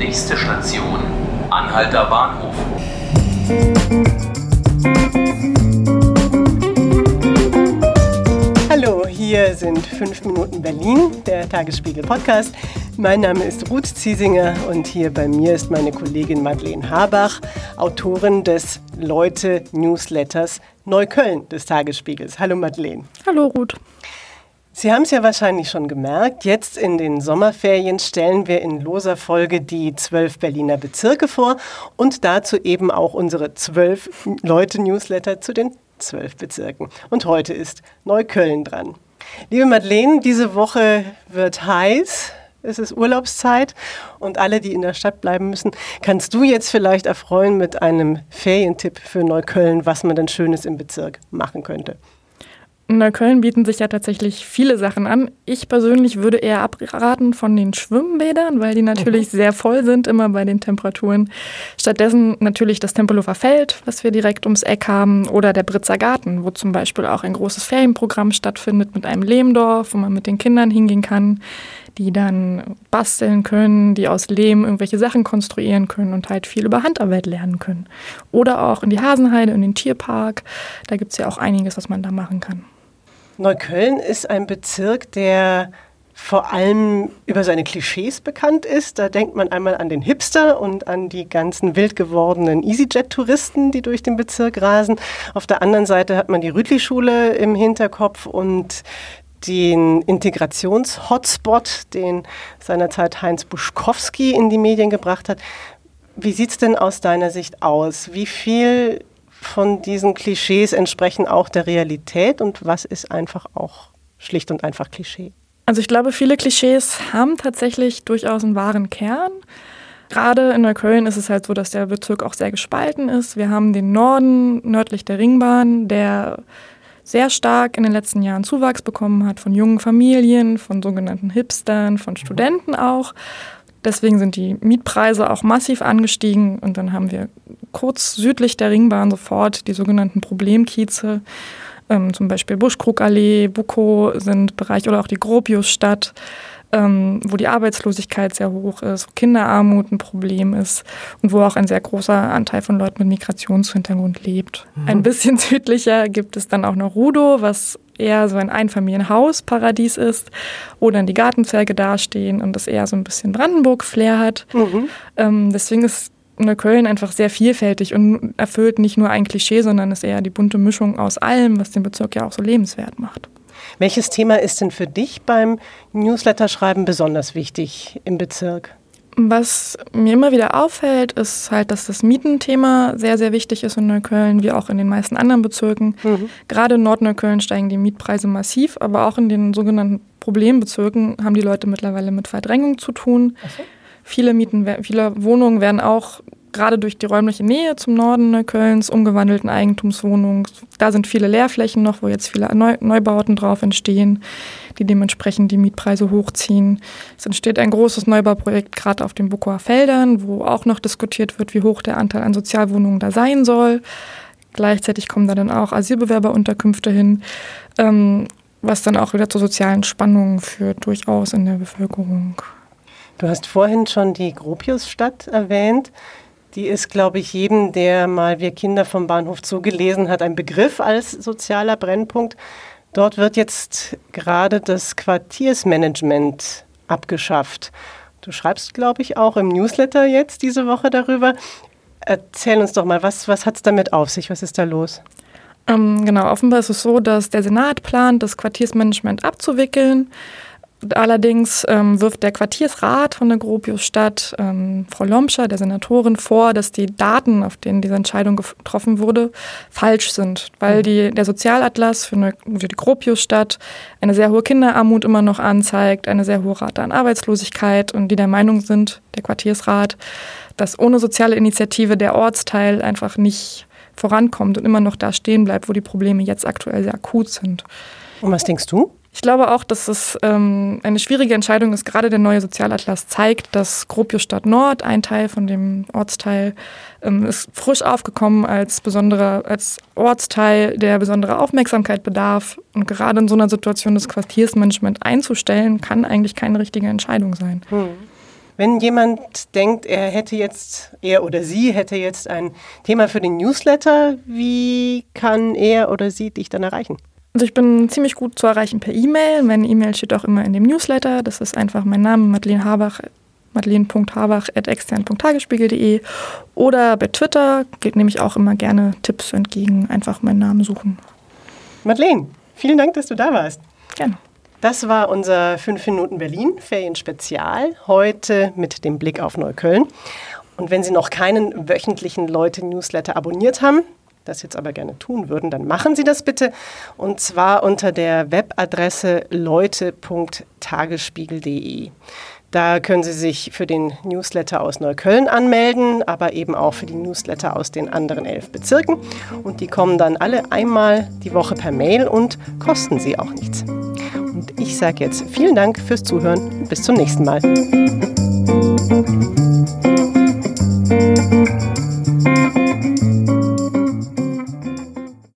Nächste Station, Anhalter Bahnhof. Hallo, hier sind 5 Minuten Berlin, der Tagesspiegel Podcast. Mein Name ist Ruth Ziesinger und hier bei mir ist meine Kollegin Madeleine Habach, Autorin des Leute-Newsletters Neukölln des Tagesspiegels. Hallo Madeleine. Hallo Ruth. Sie haben es ja wahrscheinlich schon gemerkt, jetzt in den Sommerferien stellen wir in loser Folge die zwölf Berliner Bezirke vor und dazu eben auch unsere zwölf Leute-Newsletter zu den zwölf Bezirken. Und heute ist Neukölln dran. Liebe Madeleine, diese Woche wird heiß. Es ist Urlaubszeit und alle, die in der Stadt bleiben müssen, kannst du jetzt vielleicht erfreuen mit einem Ferientipp für Neukölln, was man denn Schönes im Bezirk machen könnte. In Neukölln bieten sich ja tatsächlich viele Sachen an. Ich persönlich würde eher abraten von den Schwimmbädern, weil die natürlich mhm. sehr voll sind, immer bei den Temperaturen. Stattdessen natürlich das Tempelhofer Feld, was wir direkt ums Eck haben, oder der Britzer Garten, wo zum Beispiel auch ein großes Ferienprogramm stattfindet mit einem Lehmdorf, wo man mit den Kindern hingehen kann, die dann basteln können, die aus Lehm irgendwelche Sachen konstruieren können und halt viel über Handarbeit lernen können. Oder auch in die Hasenheide, in den Tierpark. Da gibt es ja auch einiges, was man da machen kann. Neukölln ist ein Bezirk, der vor allem über seine Klischees bekannt ist. Da denkt man einmal an den Hipster und an die ganzen wild gewordenen EasyJet-Touristen, die durch den Bezirk rasen. Auf der anderen Seite hat man die Rütli-Schule im Hinterkopf und den Integrations-Hotspot, den seinerzeit Heinz Buschkowski in die Medien gebracht hat. Wie sieht es denn aus deiner Sicht aus? Wie viel von diesen Klischees entsprechen auch der Realität und was ist einfach auch schlicht und einfach Klischee? Also ich glaube, viele Klischees haben tatsächlich durchaus einen wahren Kern. Gerade in Neukölln ist es halt so, dass der Bezirk auch sehr gespalten ist. Wir haben den Norden nördlich der Ringbahn, der sehr stark in den letzten Jahren Zuwachs bekommen hat von jungen Familien, von sogenannten Hipstern, von Studenten auch. Deswegen sind die Mietpreise auch massiv angestiegen und dann haben wir kurz südlich der Ringbahn sofort die sogenannten Problemkieze, ähm, zum Beispiel Buschkrugallee, Bukow sind Bereich oder auch die Gropiusstadt, ähm, wo die Arbeitslosigkeit sehr hoch ist, wo Kinderarmut ein Problem ist und wo auch ein sehr großer Anteil von Leuten mit Migrationshintergrund lebt. Mhm. Ein bisschen südlicher gibt es dann auch noch Rudo, was eher so ein Einfamilienhausparadies ist, wo dann die Gartenzwerge dastehen und das eher so ein bisschen Brandenburg-Flair hat. Mhm. Ähm, deswegen ist Neukölln einfach sehr vielfältig und erfüllt nicht nur ein Klischee, sondern ist eher die bunte Mischung aus allem, was den Bezirk ja auch so lebenswert macht. Welches Thema ist denn für dich beim Newsletter-Schreiben besonders wichtig im Bezirk? Was mir immer wieder auffällt, ist halt, dass das Mietenthema sehr, sehr wichtig ist in Neukölln, wie auch in den meisten anderen Bezirken. Mhm. Gerade in Nordneukölln steigen die Mietpreise massiv, aber auch in den sogenannten Problembezirken haben die Leute mittlerweile mit Verdrängung zu tun. So. Viele Mieten, viele Wohnungen werden auch gerade durch die räumliche Nähe zum Norden Neuköllns umgewandelten Eigentumswohnungen. Da sind viele Leerflächen noch, wo jetzt viele Neubauten drauf entstehen, die dementsprechend die Mietpreise hochziehen. Es entsteht ein großes Neubauprojekt gerade auf den Bukower Feldern, wo auch noch diskutiert wird, wie hoch der Anteil an Sozialwohnungen da sein soll. Gleichzeitig kommen da dann auch Asylbewerberunterkünfte hin, ähm, was dann auch wieder zu sozialen Spannungen führt, durchaus in der Bevölkerung. Du hast vorhin schon die Gropiusstadt erwähnt. Die ist, glaube ich, jedem, der mal Wir Kinder vom Bahnhof Zoo gelesen hat, ein Begriff als sozialer Brennpunkt. Dort wird jetzt gerade das Quartiersmanagement abgeschafft. Du schreibst, glaube ich, auch im Newsletter jetzt diese Woche darüber. Erzähl uns doch mal, was, was hat es damit auf sich? Was ist da los? Ähm, genau, offenbar ist es so, dass der Senat plant, das Quartiersmanagement abzuwickeln. Allerdings ähm, wirft der Quartiersrat von der Gropiusstadt ähm, Frau Lomscher, der Senatorin, vor, dass die Daten, auf denen diese Entscheidung getroffen wurde, falsch sind, weil mhm. die, der Sozialatlas für, eine, für die Gropiusstadt eine sehr hohe Kinderarmut immer noch anzeigt, eine sehr hohe Rate an Arbeitslosigkeit und die der Meinung sind, der Quartiersrat, dass ohne soziale Initiative der Ortsteil einfach nicht vorankommt und immer noch da stehen bleibt, wo die Probleme jetzt aktuell sehr akut sind. Und was denkst du? Ich glaube auch, dass es ähm, eine schwierige Entscheidung ist. Gerade der neue Sozialatlas zeigt, dass Gropiusstadt Nord, ein Teil von dem Ortsteil, ähm, ist frisch aufgekommen als besonderer, als Ortsteil, der besonderer Aufmerksamkeit bedarf. Und gerade in so einer Situation das Quartiersmanagement einzustellen, kann eigentlich keine richtige Entscheidung sein. Hm. Wenn jemand denkt, er hätte jetzt, er oder sie hätte jetzt ein Thema für den Newsletter, wie kann er oder sie dich dann erreichen? Also ich bin ziemlich gut zu erreichen per E-Mail. Meine E-Mail steht auch immer in dem Newsletter. Das ist einfach mein Name, Madeleine Habach, madeleine.habach.extern.tagesspiegel.de oder bei Twitter geht nämlich auch immer gerne Tipps entgegen. Einfach meinen Namen suchen. Madeleine, vielen Dank, dass du da warst. Gerne. Das war unser 5 Minuten Berlin Ferienspezial. Heute mit dem Blick auf Neukölln. Und wenn Sie noch keinen wöchentlichen Leute-Newsletter abonniert haben, das jetzt aber gerne tun würden, dann machen Sie das bitte. Und zwar unter der Webadresse leute.tagesspiegel.de. Da können Sie sich für den Newsletter aus Neukölln anmelden, aber eben auch für die Newsletter aus den anderen elf Bezirken. Und die kommen dann alle einmal die Woche per Mail und kosten Sie auch nichts. Und ich sage jetzt vielen Dank fürs Zuhören. Bis zum nächsten Mal.